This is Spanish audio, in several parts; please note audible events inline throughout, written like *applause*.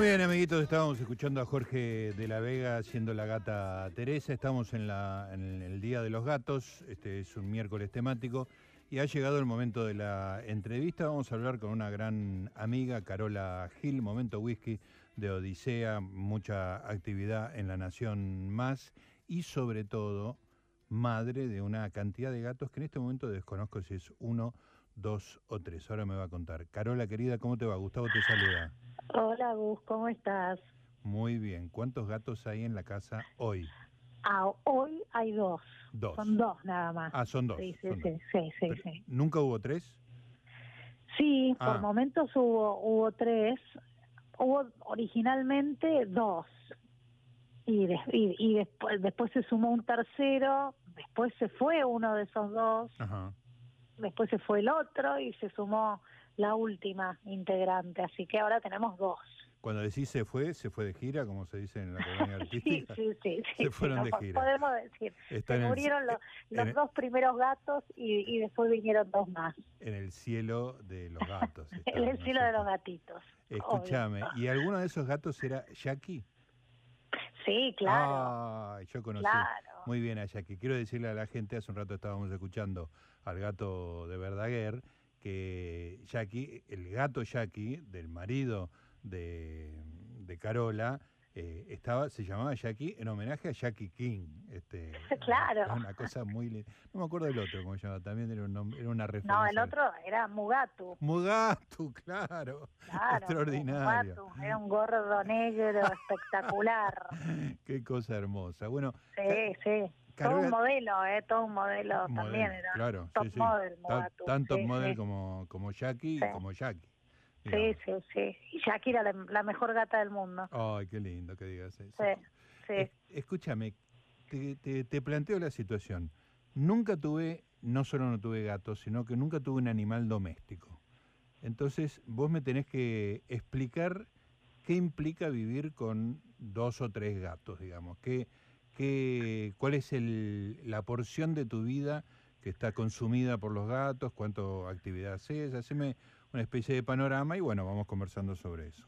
Muy bien, amiguitos, estábamos escuchando a Jorge de la Vega haciendo la gata Teresa. Estamos en, la, el Día de los Gatos, este es un miércoles temático y ha llegado el momento de la entrevista. Vamos a hablar con una gran amiga, Carola Gil, Momento Whisky de Odisea, mucha actividad en La Nación Más y sobre todo madre de una cantidad de gatos que en este momento desconozco si es uno, dos o tres. Ahora me va a contar. Carola, querida, ¿cómo te va? Gustavo te saluda. Hola Gus, ¿cómo estás? Muy bien. ¿Cuántos gatos hay en la casa hoy? Ah, hoy hay dos. Dos. Son dos nada más. Ah, son dos. Sí, sí, sí, dos. sí, sí, Pero, sí. ¿Nunca hubo tres? Sí, Ah. por momentos hubo, hubo tres. Hubo originalmente dos. Y, de- y, y después, después se sumó un tercero, después se fue uno de esos dos, Ajá. Después se fue el otro y se sumó la última integrante. Así que ahora tenemos dos. Cuando decís se fue, se fue de gira, como se dice en la *laughs* colonia artística. sí, sí. sí, Se fueron sí, de no gira. Podemos decir. Está Se en el, murieron los, los el- dos primeros gatos y, y después vinieron dos más. en el cielo de los gatos. *laughs* En el ¿no cielo de los gatitos. Escúchame, obvio. ¿y alguno de esos gatos era Jackie? Sí, claro. Ah, yo conocí claro. muy bien a Jackie. Quiero decirle a la gente, hace un rato estábamos escuchando al gato de Verdaguer, que Jackie, el gato Jackie, del marido de, de Carola, eh, estaba, se llamaba Jackie en homenaje a Jackie King. Este, *laughs* Claro. Una cosa muy linda. No me acuerdo del otro, cómo se llama, también era, un nom- era una referencia. No, el otro era Mugatu. Mugatu, *laughs* claro. Claro, Extraordinario. Mugatu. Era un gordo negro espectacular. *laughs* Qué cosa hermosa. Bueno, Sí, sí. Todo un modelo, ¿eh? Todo un modelo Modelo, también era. Claro, top sí, sí. model, Mugatu. Tan top Sí, model sí. como, como Jackie y como Jackie. Sí, sí, sí. Y era la, la mejor gata del mundo. Ay, qué lindo que digas eso. Sí, sí. Es- escúchame, te, te- te planteo la situación. Nunca tuve, no solo no tuve gatos, sino que nunca tuve un animal doméstico. Entonces, vos me tenés que explicar qué implica vivir con dos o tres gatos, digamos. ¿Qué, qué, ¿Cuál es el, la porción de tu vida que está consumida por los gatos? ¿Cuánto actividad haces? Haceme una especie de panorama y bueno, vamos conversando sobre eso.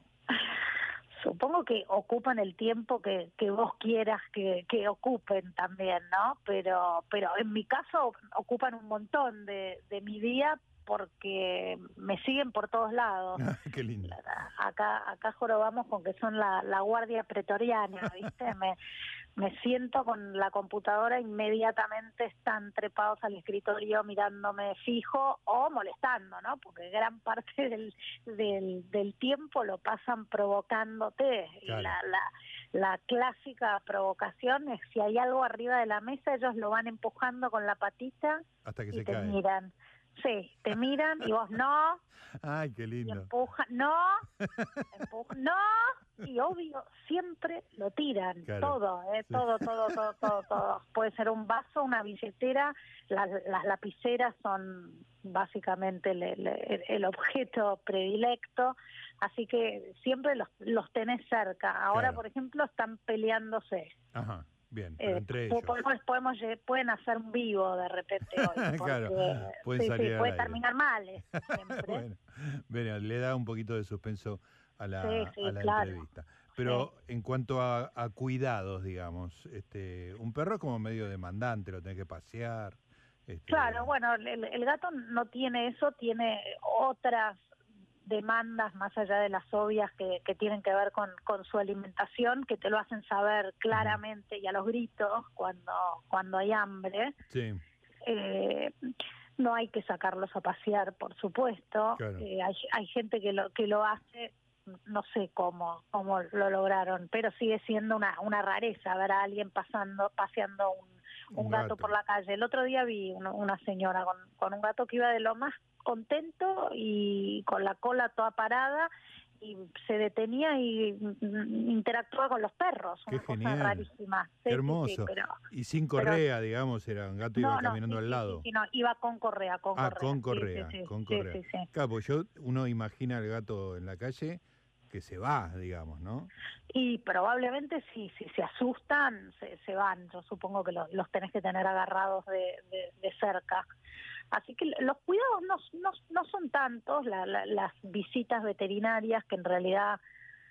Supongo que ocupan el tiempo que, que vos quieras que, que ocupen también, ¿no? Pero, pero en mi caso ocupan un montón de, de mi día porque me siguen por todos lados. *laughs* qué lindo. Acá, acá jorobamos con que son la, la guardia pretoriana, *laughs* ¿viste? Me, me siento con la computadora, inmediatamente están trepados al escritorio mirándome fijo o molestando, ¿no? Porque gran parte del, del, del tiempo lo pasan provocándote. Y la, la, la clásica provocación es si hay algo arriba de la mesa, ellos lo van empujando con la patita Hasta que y se te cae. miran. Sí, te miran y vos no, Ay, qué y lindo. empuja, no, *laughs* empuja, no, y obvio, siempre lo tiran, Claro. todo, eh, Sí. todo, todo, todo, todo, todo. Puede ser un vaso, una billetera, las, las lapiceras son básicamente el, el- el objeto predilecto, así que siempre los, los tenés cerca. Ahora, Claro. por ejemplo, están peleándose. Ajá, bien, pero Eh, entre po- ellos. podemos, podemos pueden hacer un vivo de repente hoy, *laughs* Claro, porque, pueden sí, salir sí, puede terminar mal eh, *laughs* siempre. bueno, bueno, le da un poquito de suspenso a la, sí, a la claro. entrevista. Pero en cuanto a, a cuidados, digamos, este, un perro es como medio demandante, lo tenés que pasear. este, Claro, bueno, el, el gato no tiene eso, tiene otras demandas más allá de las obvias que, que tienen que ver con, con su alimentación, que te lo hacen saber claramente y a los gritos cuando, cuando hay hambre. Sí, Eh, no hay que sacarlos a pasear, por supuesto. Claro. Eh, hay, hay gente que lo que lo hace, no sé cómo cómo lo lograron, pero sigue siendo una una rareza ver a alguien pasando paseando un, un Un gato. gato. por la calle. El otro día vi una, una señora con, con un gato que iba de lo más contento y con la cola toda parada y se detenía y mm, interactuaba con los perros. Qué una cosa genial. rarísima. Sí, qué sí, sí, hermoso. pero- y sin correa, digamos, era un gato iba caminando al lado. No, iba con correa, con ah, correa. con correa, con. Claro, porque yo, uno imagina al gato en la calle que se va, digamos, ¿no? Y probablemente sí, si se asustan, se, se van. Yo supongo que los, los tenés que tener agarrados de, de, de cerca. Así que los cuidados no, no, no son tantos, la- la- las visitas veterinarias que en realidad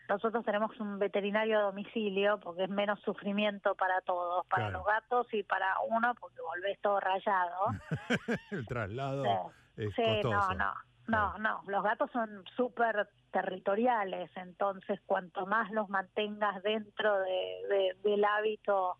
nosotros tenemos un veterinario a domicilio porque es menos sufrimiento para todos, para Claro. los gatos y para uno porque volvés todo rayado. *laughs* el traslado es Sí, no, costoso. no, no, no. Los gatos son súper territoriales, entonces cuanto más los mantengas dentro de, de- del hábito,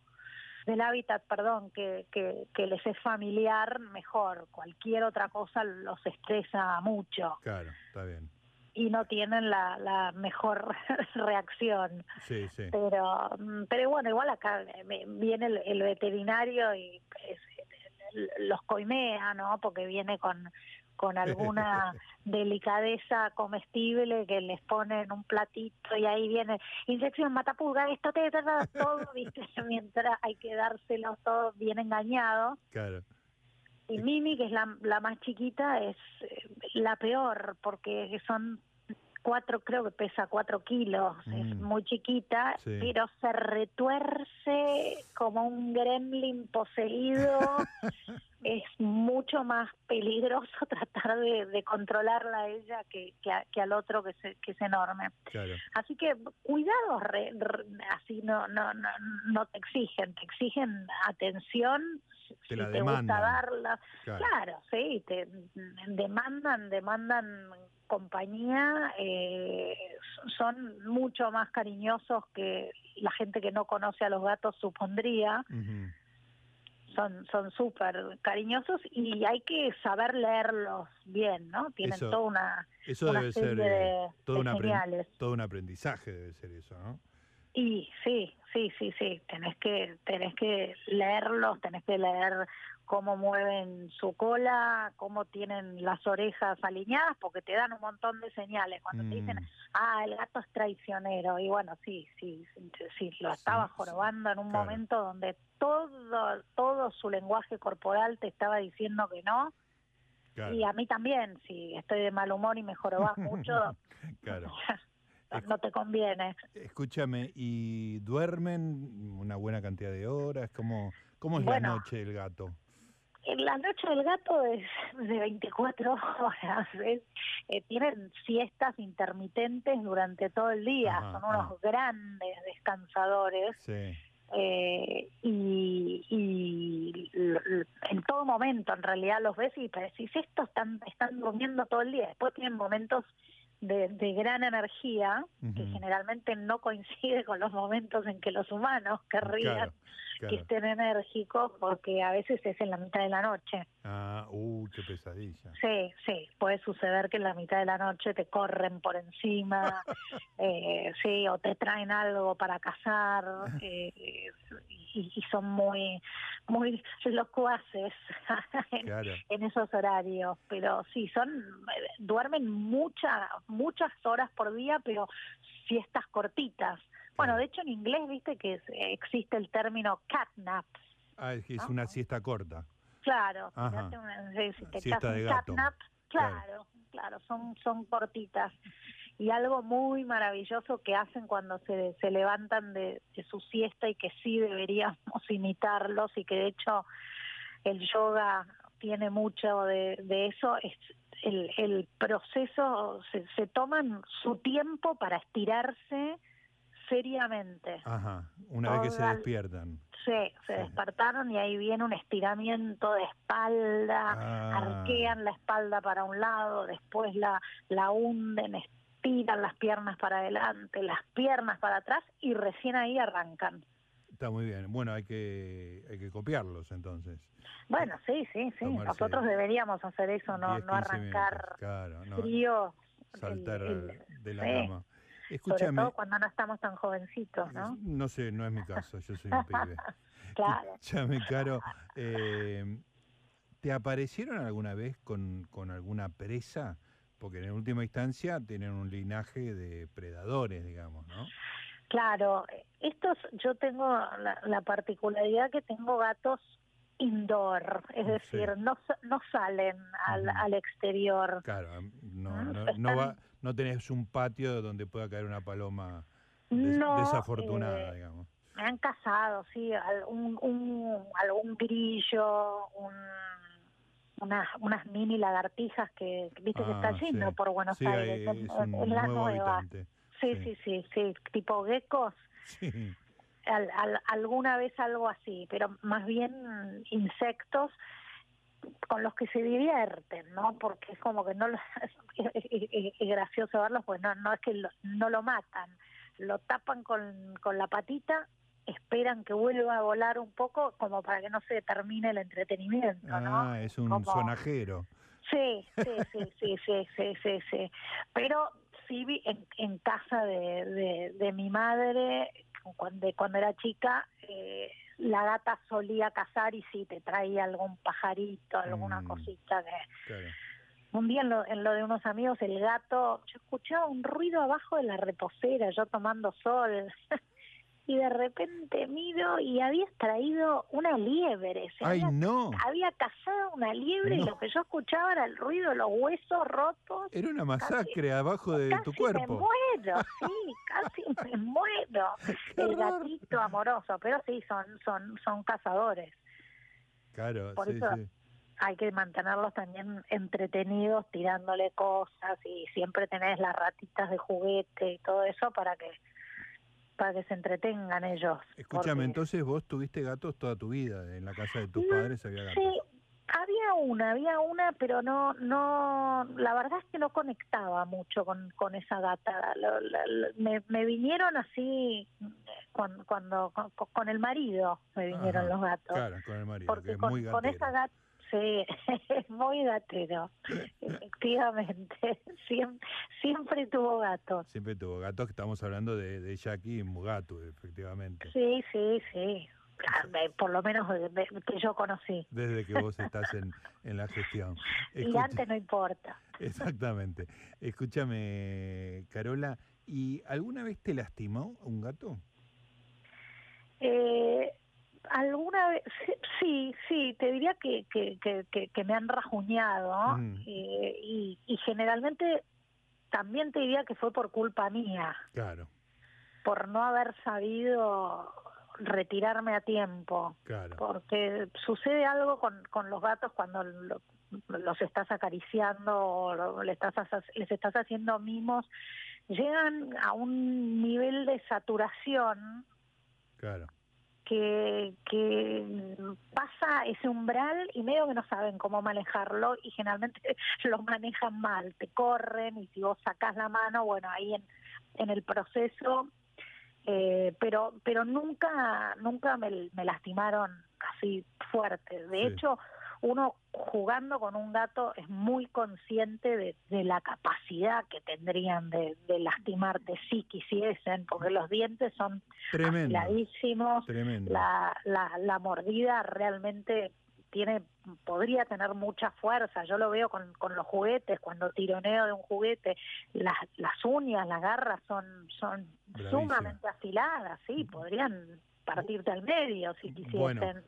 del hábitat, perdón, que, que, que les es familiar, mejor. Cualquier otra cosa los estresa mucho Claro, está bien. y no tienen la, la mejor *laughs* reacción. Sí, sí. Pero, mm, pero bueno, igual acá eh, viene el, el veterinario y pues, los coimea, ¿no? Porque viene con, con alguna *laughs* delicadeza comestible que les pone en un platito y ahí viene inyección matapulga, esto te te- todo, *laughs* ¿viste? Mientras hay que dárselos todo bien engañado. Claro. Y Mimi, que es la, la más chiquita, es eh, la peor porque son cuatro, creo que pesa cuatro kilos, es Mm. muy chiquita, Sí. pero se retuerce como un gremlin poseído. *laughs* es mucho más peligroso *laughs* tratar de, de controlarla a ella que, que, a- que al otro que, se, que es enorme. Claro. Así que cuidados re- re- así no, no, no, no te exigen, te exigen atención. Te si la te demandan. gusta darla, Claro. Claro, sí, te demandan, demandan compañía, eh, son mucho más cariñosos que la gente que no conoce a los gatos supondría, son son súper cariñosos y hay que saber leerlos bien, ¿no? Tienen Eso- toda una, Eso una debe ser de, eh, todo, de un apren- señales. todo un aprendizaje, debe ser eso, ¿no? Y sí, sí, sí, sí, tenés que, tenés que leerlos, tenés que leer cómo mueven su cola, cómo tienen las orejas alineadas, porque te dan un montón de señales. Cuando te dicen, Mm, ah, el gato es traicionero, y bueno, sí, sí, sí, sí, lo estaba Sí, jorobando en un claro. momento donde todo, todo su lenguaje corporal te estaba diciendo que no, claro, y a mí también, si estoy de mal humor y me jorobas mucho, *laughs* claro. *laughs* no, te conviene. Escúchame, ¿y duermen una buena cantidad de horas? ¿Cómo, cómo es Bueno. la noche del gato? La noche del gato es de 24 *laughs* horas. es- eh, tienen siestas intermitentes durante todo el día. Ajá, Son unos ajá. grandes descansadores Sí, eh, y, y en todo momento en realidad los ves y decís, estos están, están durmiendo todo el día. Después tienen momentos de, de gran energía que generalmente no coincide con los momentos en que los humanos querrían claro, que estén enérgicos porque a veces es en la mitad de la noche. Ah, uh, qué pesadilla. Sí, sí, puede suceder que en la mitad de la noche te corren por encima, *laughs* eh, sí, o te traen algo para cazar, *laughs* eh, y, y son muy, muy locuaces *laughs* en, Claro. en esos horarios, pero sí, son, duermen muchas, muchas horas por día, pero siestas cortitas. Bueno, de hecho en inglés, viste que es- existe el término catnap, Ah, es que es ¿no? una siesta corta. Claro, una- si te Siesta de gato. catnap, Claro. claro, claro, son, son cortitas. Y algo muy maravilloso que hacen cuando se, se levantan de, de su siesta y que sí deberíamos *laughs* imitarlos y que de hecho el yoga tiene mucho de, de eso, es el, el proceso, se, se toman su tiempo para estirarse seriamente. Ajá, una vez que se despiertan. Sí, se Sí. despertaron y ahí viene un estiramiento de espalda, Ah. arquean la espalda para un lado, después la, la hunden, estiran las piernas para adelante, las piernas para atrás y recién ahí arrancan. Está muy bien. Bueno, hay que, hay que copiarlos entonces. Bueno, sí, sí, sí, Tomarse nosotros deberíamos hacer eso, no, 10, no 15 arrancar minutos. Claro, no, frío. el- saltar el- de la sí, cama. Sobre Escúchame, todo cuando no estamos tan jovencitos, ¿no? no sé, no es mi caso, yo soy un pibe. *laughs* Claro. Escúchame, Caro, eh, ¿te aparecieron alguna vez con, con alguna presa? Porque en última instancia tienen un linaje de predadores, digamos, ¿no? Claro, estos, yo tengo la, la particularidad que tengo gatos indoor, es Sí. decir, no, no salen al, al exterior. Claro, no, Ah, no, no, va, no tenés un patio donde pueda caer una paloma des- No, desafortunada, eh, digamos. Me han cazado, sí, al- un, algún grillo, un, unas, unas mini lagartijas que, viste que está Ah, lleno sí. por Buenos Sí, Aires, hay- es, es un la nuevo nueva. sí, sí, sí, sí, tipo geckos. Sí. alguna vez algo así, pero más bien insectos con los que se divierten, ¿no? Porque es como que no lo, *laughs* es, gracioso verlos, pues no, no es que no lo matan, lo tapan con, con la patita, esperan que vuelva a volar un poco como para que no se termine el entretenimiento, ¿no? Ah, es un sonajero. Sí, sí, sí, sí, sí, sí, sí, sí. Pero sí vi en, en casa de, de, de mi madre, cuando, cuando era chica, eh, la gata solía cazar y sí, te traía algún pajarito, alguna mm. cosita que... Un día en lo, en lo, de unos amigos, el gato, yo escuchaba un ruido abajo de la reposera, yo tomando sol. *laughs* y de repente miro y había traído una liebre. ¡Ay, había, no! Había cazado una liebre y lo que yo escuchaba era el ruido de los huesos rotos. Era una masacre abajo de tu cuerpo. me muero, *laughs* sí, casi me muero. el gatito amoroso, pero sí, son, son, son cazadores. Claro, Por sí, eso hay que mantenerlos también entretenidos, tirándole cosas y siempre tenés las ratitas de juguete y todo eso para que para que se entretengan ellos. Escúchame, entonces vos tuviste gatos toda tu vida, en la casa de tus padres había gatos. Sí, había una, había una, pero no, no, la verdad es que no conectaba mucho con, con esa gata. me, me, vinieron así cuando, cuando con, el marido me vinieron los gatos. Claro, con el marido, Porque que es muy con esa gata Sí, es *laughs* muy gatero, efectivamente. *laughs* Siempre, siempre tuvo gatos. Siempre tuvo gatos, estamos hablando de, de Jackie Mugatu, efectivamente. Sí, sí, sí. Por lo menos que yo conocí. Desde que vos estás en, en la gestión. *laughs* y antes no importa. Exactamente. Escúchame, Carola, ¿y alguna vez te lastimó un gato? Eh, alguna vez, sí, sí, te diría que, que, que, que me han rajuñado mm. eh, y, y generalmente también te diría que fue por culpa mía. Claro. Por no haber sabido retirarme a tiempo. Claro. Porque sucede algo con, con los gatos cuando los estás acariciando o le estás, les estás haciendo mimos. Llegan a un nivel de saturación. Claro que, que pasa ese umbral y medio que no saben cómo manejarlo y generalmente *laughs* lo manejan mal, te corren y si vos sacás la mano, bueno, ahí en, en el proceso, eh, pero pero nunca nunca me, me lastimaron así fuerte. De hecho, uno jugando con un gato es muy consciente de, la capacidad que tendrían de, lastimarte si quisiesen, porque los dientes son afiladísimos, la, la, la mordida realmente tiene podría tener mucha fuerza. Yo lo veo con, con los juguetes, cuando tironeo de un juguete, las, las uñas, las garras son son sumamente afiladas, sí, podrían partirte al medio si quisiesen.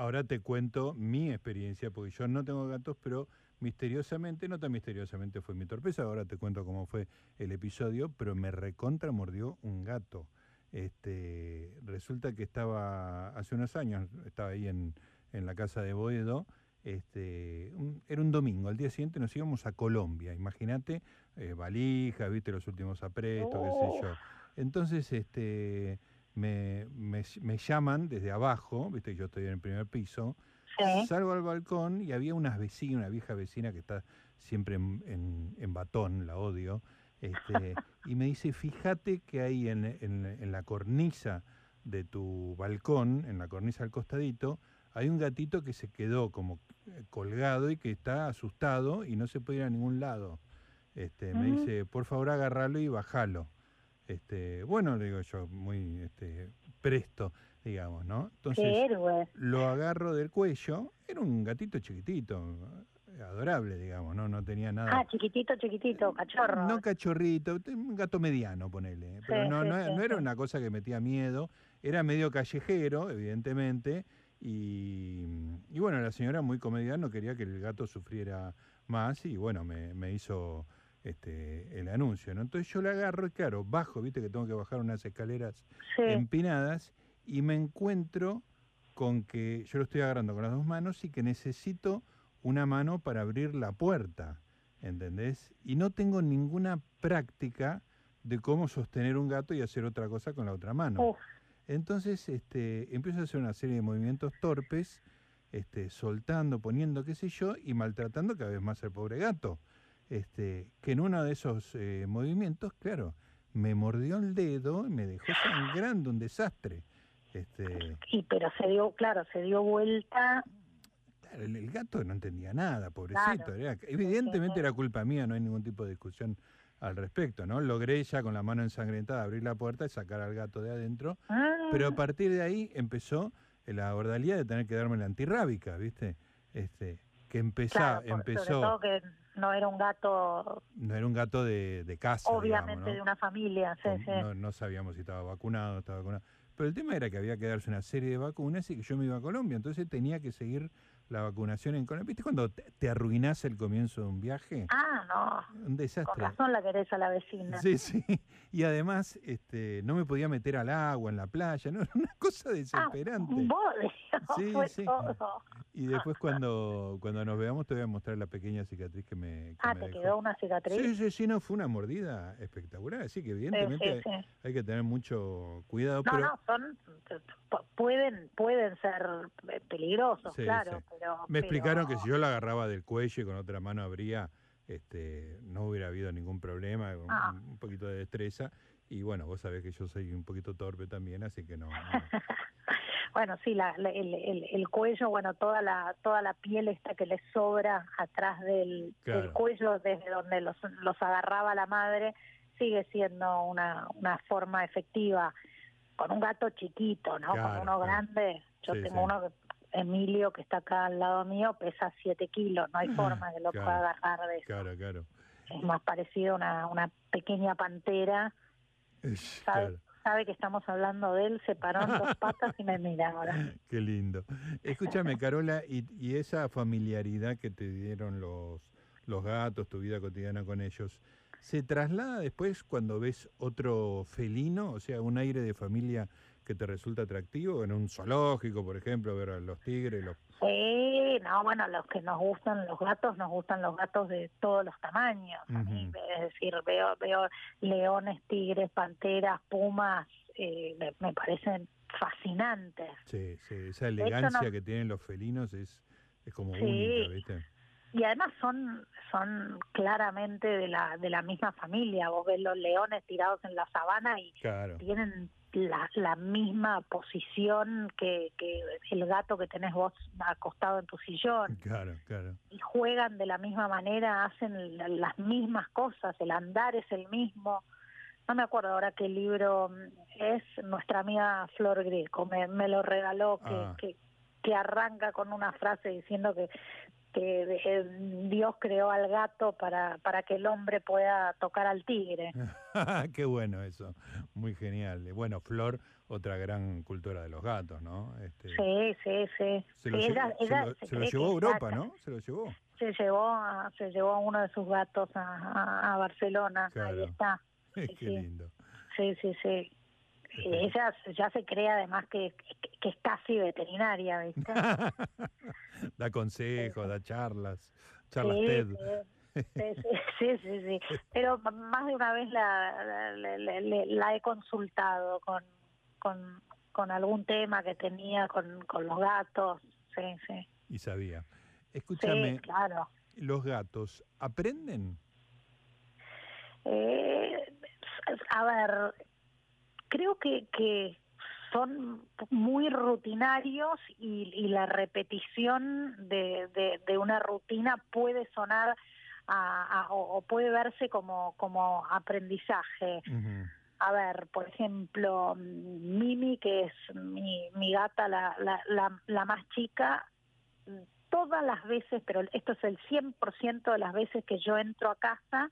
Ahora te cuento mi experiencia, porque yo no tengo gatos, pero misteriosamente, no tan misteriosamente fue mi torpeza, ahora te cuento cómo fue el episodio, pero me recontra mordió un gato. Este, resulta que estaba, hace unos años, estaba ahí en, en la casa de Boedo, este, era un domingo, al día siguiente nos íbamos a Colombia, imagínate, eh, valijas, viste los últimos aprestos, qué sé yo. Entonces, este, me, me, llaman desde abajo, viste, yo estoy en el primer piso, salgo al balcón y había una vecina, una vieja vecina que está siempre en, en, batón, la odio, este, *laughs* y me dice, fíjate que ahí en, en, la cornisa de tu balcón, en la cornisa al costadito, hay un gatito que se quedó como eh, colgado y que está asustado y no se puede ir a ningún lado. Este, Me dice, por favor agarralo y bajalo. Este, bueno, le digo yo, muy este, presto, digamos, ¿no? Entonces, lo agarro del cuello, era un gatito chiquitito, adorable, digamos, ¿no? No tenía nada. Ah, chiquitito, chiquitito, cachorro. No cachorrito, un gato mediano, ponele. Pero no, no, era una cosa que metía miedo, era medio callejero, evidentemente, y, y bueno, la señora muy comediana no quería que el gato sufriera más y bueno, me, me hizo este, el anuncio, ¿no? Entonces yo la agarro y claro, bajo, viste que tengo que bajar unas escaleras empinadas y me encuentro con que yo lo estoy agarrando con las dos manos y que necesito una mano para abrir la puerta, ¿entendés? Y no tengo ninguna práctica de cómo sostener un gato y hacer otra cosa con la otra mano. Uf, Entonces este, empiezo a hacer una serie de movimientos torpes, este, soltando, poniendo qué sé yo, y maltratando cada vez más al pobre gato. Este, que en uno de esos eh, movimientos, claro, me mordió el dedo y me dejó sangrando, un desastre. Este, y pero se dio, claro, se dio vuelta. claro, el, el gato no entendía nada, pobrecito. Claro. era- evidentemente era culpa mía, no hay ningún tipo de discusión al respecto, ¿no? Logré ya con la mano ensangrentada abrir la puerta y sacar al gato de adentro, pero a Mm, partir de ahí empezó la ordalía de tener que darme la antirrábica, ¿viste? Este, que empezaba, claro, por- sobre empezó, todo que no era un gato, no era un gato de, de casa, obviamente, digamos, ¿no? de una familia. Sí, Con- sí. No, no sabíamos si estaba vacunado, estaba vacunado. Pero el tema era que había que darse una serie de vacunas y que yo me iba a Colombia, entonces tenía que seguir la vacunación en Colombia. ¿Viste cuando te, te arruinás el comienzo de un viaje? Ah, no. Un Con desastre. razón la querés a la vecina. Sí, sí. Y además este, no me podía meter al agua, en la playa, ¿no? *laughs* Era una cosa Ah, desesperante. un bodrio, Sí, fue sí. todo. Y después cuando, cuando nos veamos te voy a mostrar la pequeña cicatriz que me, que Ah, me ¿te dejó. quedó una cicatriz? Sí, sí, sí, no, fue una mordida espectacular. Así que Sí, evidentemente sí, hay que tener mucho cuidado. No, pero no, son pu- pueden pueden ser eh, peligrosos, Sí, claro, sí. pero me explicaron que si yo la agarraba del cuello y con otra mano abría, este, no hubiera habido ningún problema, un, Ah. un poquito de destreza. Y bueno, vos sabés que yo soy un poquito torpe también, así que no. no. *laughs* bueno, sí, la, la- el, el, el cuello, bueno, toda la toda la piel esta que le sobra atrás del, del cuello, desde donde los, los agarraba la madre, sigue siendo una, una forma efectiva. Con un gato chiquito, ¿no? Claro, Con uno claro. grande, yo Sí, tengo sí. uno que, Emilio, que está acá al lado mío, pesa 7 kilos, no hay forma que lo Claro, pueda agarrar de eso. Claro, claro. Es más parecido a una, una pequeña pantera sabe, sabe que estamos hablando de él, se paró en dos patas y me mira ahora. *laughs* Qué lindo. Escúchame, Carola, y, y esa familiaridad que te dieron los, los gatos, tu vida cotidiana con ellos, ¿se traslada después cuando ves otro felino? O sea, un aire de familia que te resulta atractivo, en un zoológico, por ejemplo, ver a los tigres, los... Sí, no, bueno, los que nos gustan los gatos, nos gustan los gatos de todos los tamaños. A mí, es decir, veo, veo leones, tigres, panteras, pumas, eh, me, me parecen fascinantes. Sí, sí, esa elegancia no- que tienen los felinos es, es como Sí. única, ¿viste? Y además son son claramente de la de la misma familia. Vos ves los leones tirados en la sabana y Claro. tienen la, la misma posición que, que el gato que tenés vos acostado en tu sillón Claro, claro. y juegan de la misma manera, hacen la- las mismas cosas, el andar es el mismo. No me acuerdo ahora qué libro mm, es, nuestra amiga Flor Greco me, me lo regaló, que, Ah. que, que arranca con una frase diciendo que, que eh, Dios creó al gato para, para que el hombre pueda tocar al tigre. *laughs* Qué bueno eso, muy genial. Bueno, Flor, otra gran cultura de los gatos, ¿no? Este, Sí, sí, sí. Se lo, Sí, lle- ella- se ella lo- se se lo cree llevó a Europa. ¿no? Se lo llevó. Se llevó a, se llevó a uno de sus gatos a, a, a Barcelona, ahí Claro. está. *laughs* Qué Sí, lindo. Sí, sí, sí. Ella ya se cree además que, que, es casi veterinaria, ¿viste? *laughs* da consejos, da charlas, charlas Sí, TED. sí, sí, sí, *laughs* sí, sí. Pero más de una vez la, la, la- la- la he consultado con, con, con algún tema que tenía con, con los gatos. Sí, sí. Y sabía. Sí, Escúchame, claro. ¿los gatos aprenden? Eh, a ver, creo que, que son muy rutinarios y, y la repetición de, de, de una rutina puede sonar a- a- o, puede verse como, como aprendizaje. A ver, por ejemplo, Mimi, que es mi, mi gata, la, la, la, la más chica, todas las veces, pero esto es el 100% de las veces que yo entro a casa,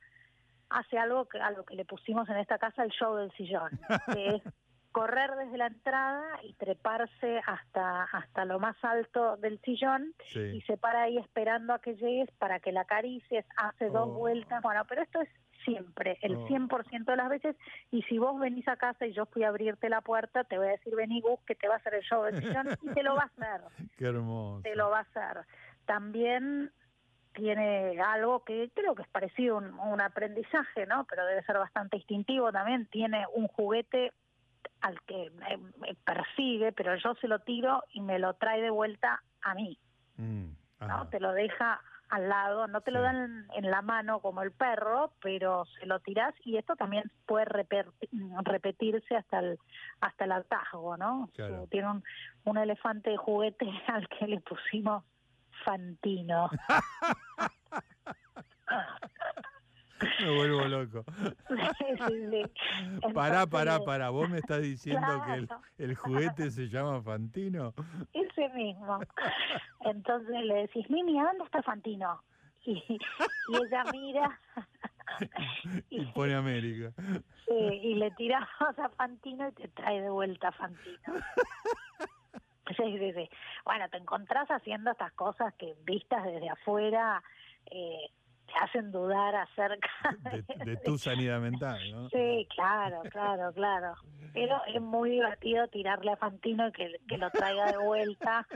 hace algo que, a lo que le pusimos en esta casa el show del sillón, que es *laughs* correr desde la entrada y treparse hasta, hasta lo más alto del sillón y se para ahí esperando a que llegues para que la acaricies, hace dos Oh. vueltas, bueno, pero esto es siempre, el Oh. 100% de las veces, y si vos venís a casa y yo fui a abrirte la puerta, te voy a decir, vení Gus, que te va a hacer el show del sillón, y te lo va a hacer, *laughs* Qué hermoso. te lo va a hacer. También tiene algo que creo que es parecido a un, un aprendizaje, ¿no? Pero debe ser bastante instintivo también. Tiene un juguete al que me, persigue, pero yo se lo tiro y me lo trae de vuelta a mí. Mm, ¿no? Te lo deja al lado, no te lo dan en la mano como el perro, pero se lo tirás y esto también puede repetirse hasta el hasta el hartazgo, ¿no? Claro. Tiene un, un elefante de juguete *laughs* al que le pusimos Fantino. *laughs* *laughs* Me vuelvo loco. *laughs* Pará, pará, pará. ¿Vos me estás diciendo que el, juguete se llama Fantino? Ese mismo. Entonces le decís, Mimi, ¿a dónde está Fantino? Y, y ella mira *laughs* Y pone América. sí, y le tiramos a Fantino y te trae de vuelta a Fantino. Sí, sí, sí. Bueno, te encontrás haciendo estas cosas que vistas desde afuera eh, te hacen dudar acerca De, de tu *laughs* sanidad mental, ¿no? Sí, claro, claro, claro. Pero es muy divertido tirarle a Fantino y que, que lo traiga de vuelta.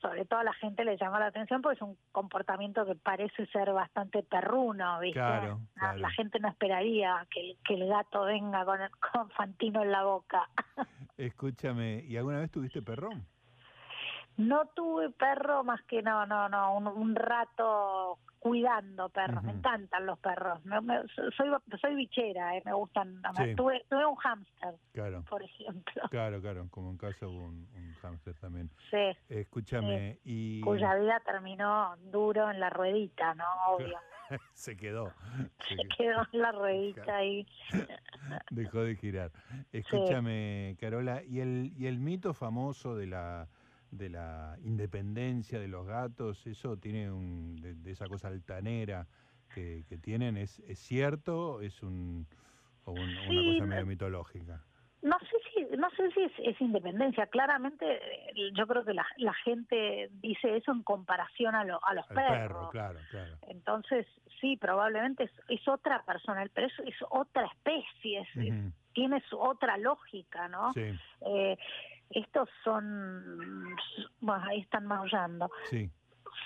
Sobre todo a la gente le llama la atención porque es un comportamiento que parece ser bastante perruno, ¿viste? Claro, La- claro. La gente no esperaría que, el- que el gato venga con, el- con Fantino en la boca. Escúchame, ¿y alguna vez tuviste perrón? No tuve perro más que no, no, no, un, un rato cuidando perros. Me encantan los perros. Me- me- soy soy bichera, eh, me gustan. Sí. Tuve, tuve un hámster, Claro, por ejemplo. claro, claro. Como en casa hubo un, un hámster también. Sí, Escúchame, y cuya vida terminó duro en la ruedita, ¿no? Obvio. *laughs* se quedó. *laughs* Se Se quedó en la ruedita ahí. *laughs* Dejó de girar. Escúchame, Carola, ¿y el, y el mito famoso de la de la independencia de los gatos, eso tiene un, de, de esa cosa altanera que, que tienen, ¿es, es cierto? ¿Es un, o un- una cosa medio eh, mitológica? No sé si, no sé si es, es independencia. Claramente, eh, yo creo que la, la gente dice eso en comparación a, lo- a los Al perros. perro, claro, claro. Entonces, sí, probablemente es, es otra persona, pero es, es otra especie, tiene su otra lógica, ¿no? Sí, Eh, estos son, bueno, ahí están maullando, sí,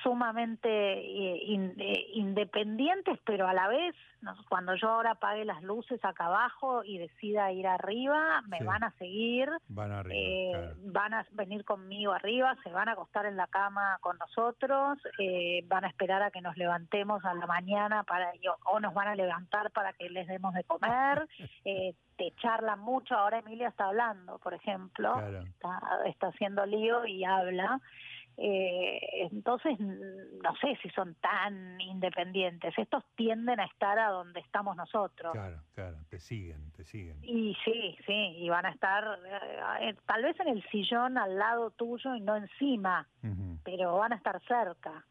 sumamente eh, in- eh, independientes, pero a la vez, cuando yo ahora apague las luces acá abajo y decida ir arriba, me Sí. van a seguir, van arriba, eh, claro. van a venir conmigo arriba, se van a acostar en la cama con nosotros, eh, van a esperar a que nos levantemos a la mañana para o, o nos van a levantar para que les demos de comer, *laughs* eh, te charlan mucho, ahora Emilia está hablando, por ejemplo, Claro. está, está haciendo lío y habla. Eh, entonces, no sé si son tan independientes. Estos tienden a estar a donde estamos nosotros. Claro, claro, te siguen, te siguen. Y sí, sí, y van a estar eh, eh, tal vez en el sillón al lado tuyo y no encima, pero van a estar cerca.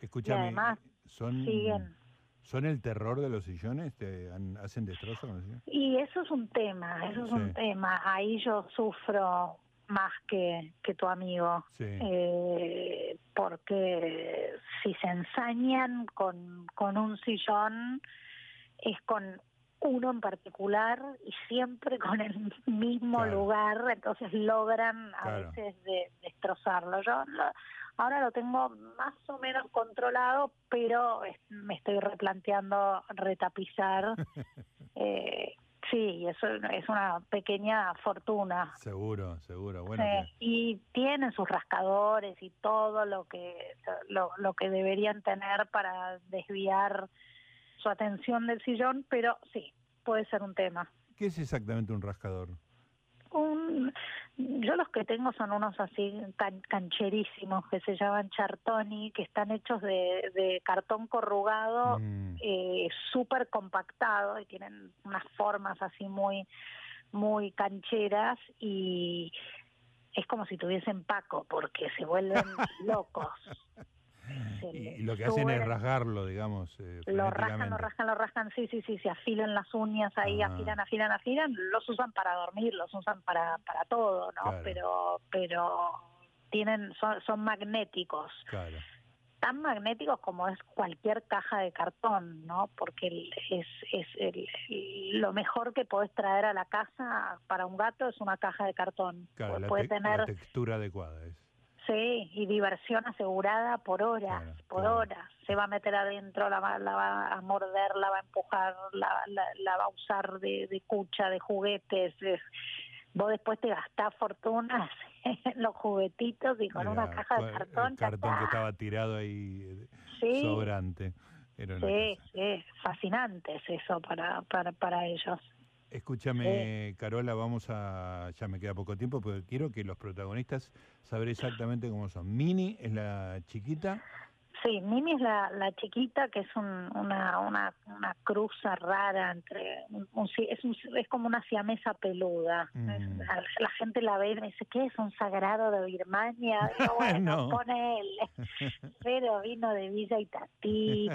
Escúchame, además ¿son, siguen. ¿son el terror de los sillones? ¿Te han- hacen destrozos? Y eso es un tema, eso es Sí. un tema. Ahí yo sufro más que, que tu amigo. Sí, eh, porque si se ensañan con, con un sillón es con uno en particular y siempre con el mismo Claro. lugar, entonces logran a Claro. veces de, destrozarlo. Yo lo- ahora lo tengo más o menos controlado, pero es- me estoy replanteando retapizar. *laughs* eh, sí, eso es una pequeña fortuna. seguro, seguro. Bueno, Sí, que- y tienen sus rascadores y todo lo que lo, lo que deberían tener para desviar su atención del sillón, pero sí, puede ser un tema. ¿qué es exactamente un rascador? Yo los que tengo son unos así can- cancherísimos que se llaman chartoni, que están hechos de, de cartón corrugado Mm, eh, súper compactado y tienen unas formas así muy muy cancheras y es como si tuviesen paco porque se vuelven *laughs* locos. Y, lo que hacen es rasgarlo, digamos. eh, lo rascan, lo rascan, lo rascan, sí, sí, sí, se afilan las uñas ahí, Ah. afilan, afilan, afilan, los usan para dormir, los usan para, para todo, ¿no? Claro. Pero, pero tienen, son, son magnéticos. Claro, tan magnéticos como es cualquier caja de cartón, ¿no? Porque es, es el- lo mejor que podés traer a la casa para un gato es una caja de cartón. claro Pu- la, puede te- tener, la textura adecuada es. Sí, y diversión asegurada por horas, por horas. Se va a meter adentro, la va, la va a morder, la va a empujar, la, la, va a usar de, de cucha, de juguetes. vos después te gastás fortunas *laughs* en los juguetitos y con una caja de cartón. El cartón que estaba tirado ahí eh, sobrante. sí, sí, fascinante es eso para, para, para ellos. Escúchame, Carola, vamos a. Ya me queda poco tiempo, pero quiero que los protagonistas saber exactamente cómo son. Mini es la chiquita. Sí, Mimi es la, la chiquita que es una, una, una cruza rara entre. es, es como una siamesa peluda. Mm. la, gente la ve y me dice, ¿qué es un sagrado de Birmania? *laughs* bueno, pone él. *laughs* Pero vino de Villa Itatí,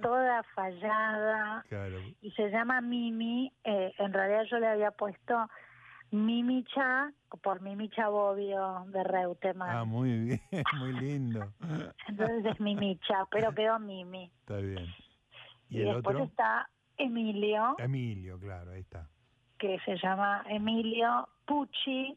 toda fallada. Y se llama Mimi. Eh, en realidad yo le había puesto Mimicha, por Mimicha Bobbio de Reutemann. Ah, muy bien, *laughs* muy lindo. Entonces es Mimicha, pero quedó Mimi. Está bien. ¿Y, después está Emilio. Emilio, claro, ahí está. Que se llama Emilio Pucci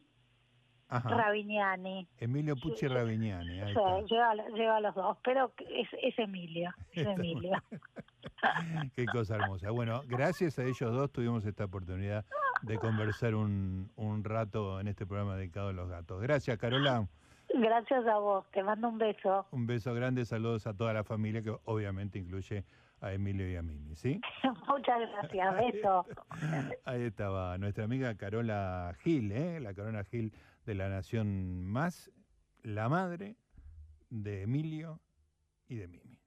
Ravignani. Emilio Pucci Ravignani. Ahí sí, Lleva, los dos, pero es, es Emilio. Es Emilio. *laughs* Qué cosa hermosa. Bueno, gracias a ellos dos tuvimos esta oportunidad de conversar un, un rato en este programa dedicado a los gatos. Gracias, Carola. Gracias a vos, te mando un beso. Un beso grande, saludos a toda la familia, que obviamente incluye a Emilio y a Mimi, ¿sí? *laughs* Muchas gracias, beso. *laughs* Ahí estaba nuestra amiga Carola Gil, ¿eh? la Carola Gil de la Nación Más, la madre de Emilio y de Mimi.